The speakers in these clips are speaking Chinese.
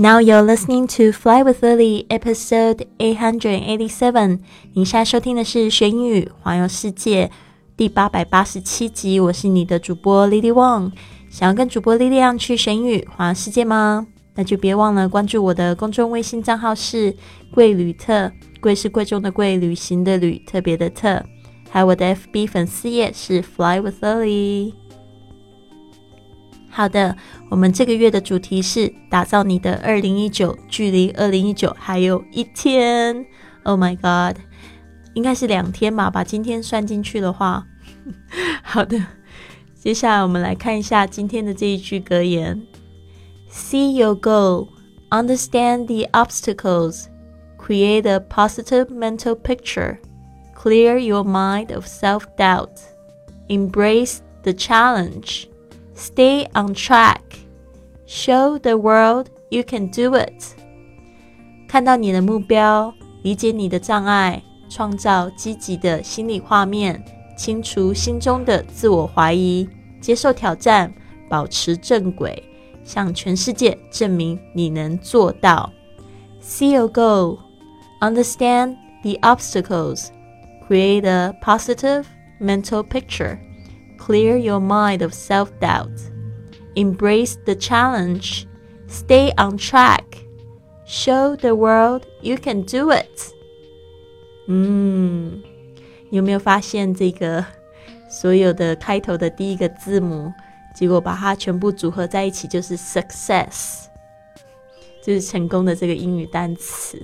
Now you're listening to Fly with Lily, episode eight hundred eighty-seven。您现在收听的是学英语环游世界第八百八十七集。我是你的主播 Lily Wang。想要跟主播 Lily 去学英语环游世界吗？那就别忘了关注我的公众微信账号是贵旅特，贵是贵重的贵，旅行的旅，特别的特。还有我的 FB 粉丝页是 Fly with Lily。好的，我们这个月的主题是打造你的二零一九，距离二零一九还有一天。Oh my god，应该是两天吧，把今天算进去的话。好的，接下来我们来看一下今天的这一句格言：See your goal, understand the obstacles, create a positive mental picture, clear your mind of self-doubt, embrace the challenge. Stay on track. Show the world you can do it. 看到你的目标，理解你的障碍，创造积极的心理画面，清除心中的自我怀疑，接受挑战，保持正轨，向全世界证明你能做到。See your goal. Understand the obstacles. Create a positive mental picture clear your mind of self doubt, embrace the challenge, stay on track, show the world you can do it. 嗯，有没有发现这个所有的开头的第一个字母，结果把它全部组合在一起就是 success，就是成功的这个英语单词。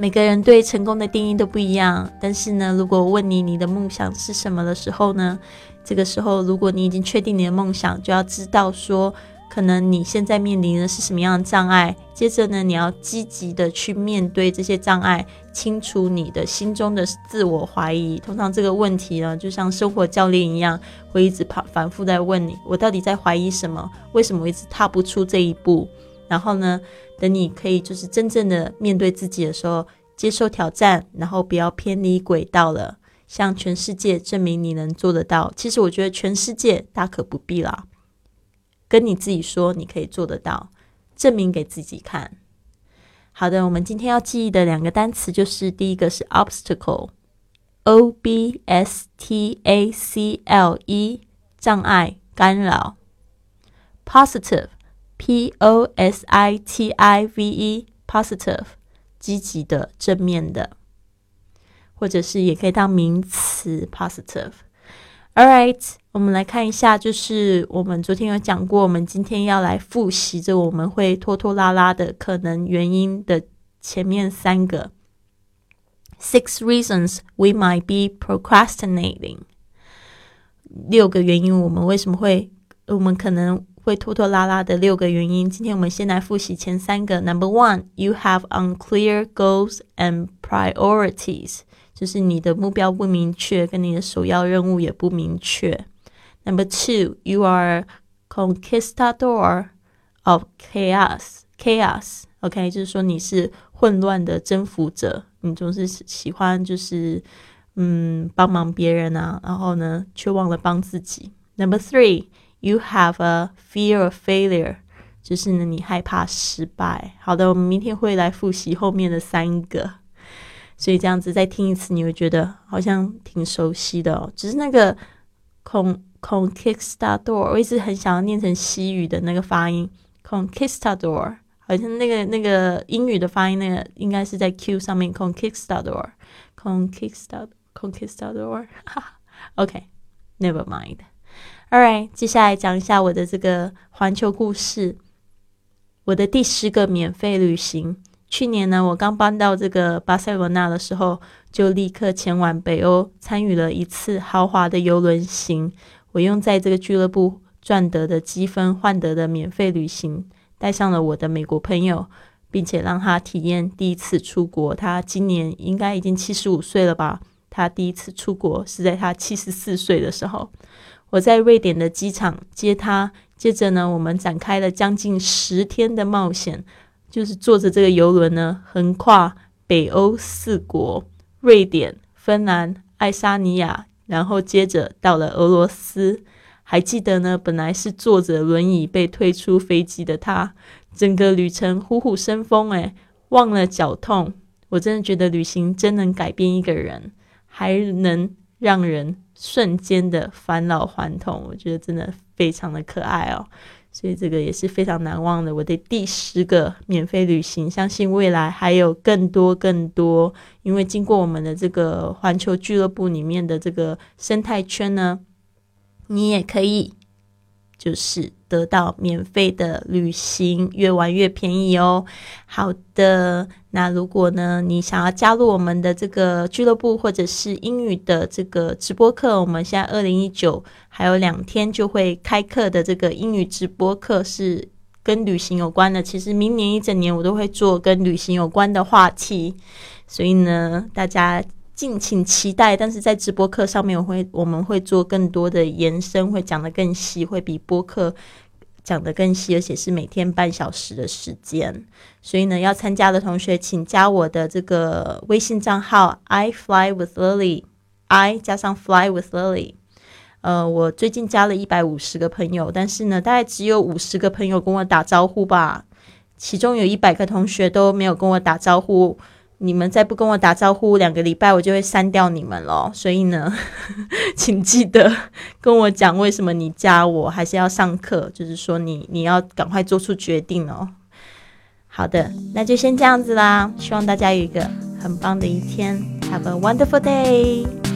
每个人对成功的定义都不一样，但是呢，如果问你你的梦想是什么的时候呢，这个时候如果你已经确定你的梦想，就要知道说，可能你现在面临的是什么样的障碍。接着呢，你要积极的去面对这些障碍，清除你的心中的自我怀疑。通常这个问题呢，就像生活教练一样，会一直反反复在问你：我到底在怀疑什么？为什么我一直踏不出这一步？然后呢？等你可以就是真正的面对自己的时候，接受挑战，然后不要偏离轨道了，向全世界证明你能做得到。其实我觉得全世界大可不必啦，跟你自己说你可以做得到，证明给自己看。好的，我们今天要记忆的两个单词就是第一个是 obstacle，o b s t a c l e，障碍、干扰；positive。P O S I T I V E，positive，积极的、正面的，或者是也可以当名词 positive。All right，我们来看一下，就是我们昨天有讲过，我们今天要来复习这我们会拖拖拉拉的可能原因的前面三个。Six reasons we might be procrastinating，六个原因我们为什么会，我们可能。会拖拖拉拉的六个原因。今天我们先来复习前三个。Number one, you have unclear goals and priorities，就是你的目标不明确，跟你的首要任务也不明确。Number two, you are conquistador of chaos. Chaos, OK，就是说你是混乱的征服者，你总是喜欢就是嗯帮忙别人啊，然后呢却忘了帮自己。Number three. You have a fear of failure，就是呢，你害怕失败。好的，我们明天会来复习后面的三个，所以这样子再听一次，你会觉得好像挺熟悉的哦。只是那个 con conquistador，我一直很想要念成西语的那个发音 conquistador，好像那个那个英语的发音，那个应该是在 Q 上面 conquistador，conquistador conquistador。OK，never mind。Alright，接下来讲一下我的这个环球故事。我的第十个免费旅行。去年呢，我刚搬到这个巴塞罗那的时候，就立刻前往北欧，参与了一次豪华的游轮行。我用在这个俱乐部赚得的积分换得的免费旅行，带上了我的美国朋友，并且让他体验第一次出国。他今年应该已经七十五岁了吧？他第一次出国是在他七十四岁的时候。我在瑞典的机场接他，接着呢，我们展开了将近十天的冒险，就是坐着这个游轮呢，横跨北欧四国：瑞典、芬兰、爱沙尼亚，然后接着到了俄罗斯，还记得呢，本来是坐着轮椅被推出飞机的他，整个旅程虎虎生风，诶，忘了脚痛。我真的觉得旅行真能改变一个人，还能让人瞬间的返老还童。我觉得真的非常的可爱哦。所以这个也是非常难忘的，我的第十个免费旅行，相信未来还有更多更多。因为经过我们的这个环球俱乐部里面的这个生态圈呢，你也可以就是。得到免费的旅行，越玩越便宜哦。好的，那如果呢，你想要加入我们的这个俱乐部，或者是英语的这个直播课，我们现在二零一九还有两天就会开课的这个英语直播课是跟旅行有关的。其实明年一整年我都会做跟旅行有关的话题，所以呢，大家。敬请期待，但是在直播课上面，我会我们会做更多的延伸，会讲得更细，会比播客讲得更细，而且是每天半小时的时间。所以呢，要参加的同学，请加我的这个微信账号 i fly with lily，i 加上 fly with lily。呃，我最近加了一百五十个朋友，但是呢，大概只有五十个朋友跟我打招呼吧，其中有一百个同学都没有跟我打招呼。你们再不跟我打招呼，两个礼拜我就会删掉你们了。所以呢，请记得跟我讲为什么你加我，还是要上课，就是说你你要赶快做出决定哦。好的，那就先这样子啦。希望大家有一个很棒的一天，Have a wonderful day。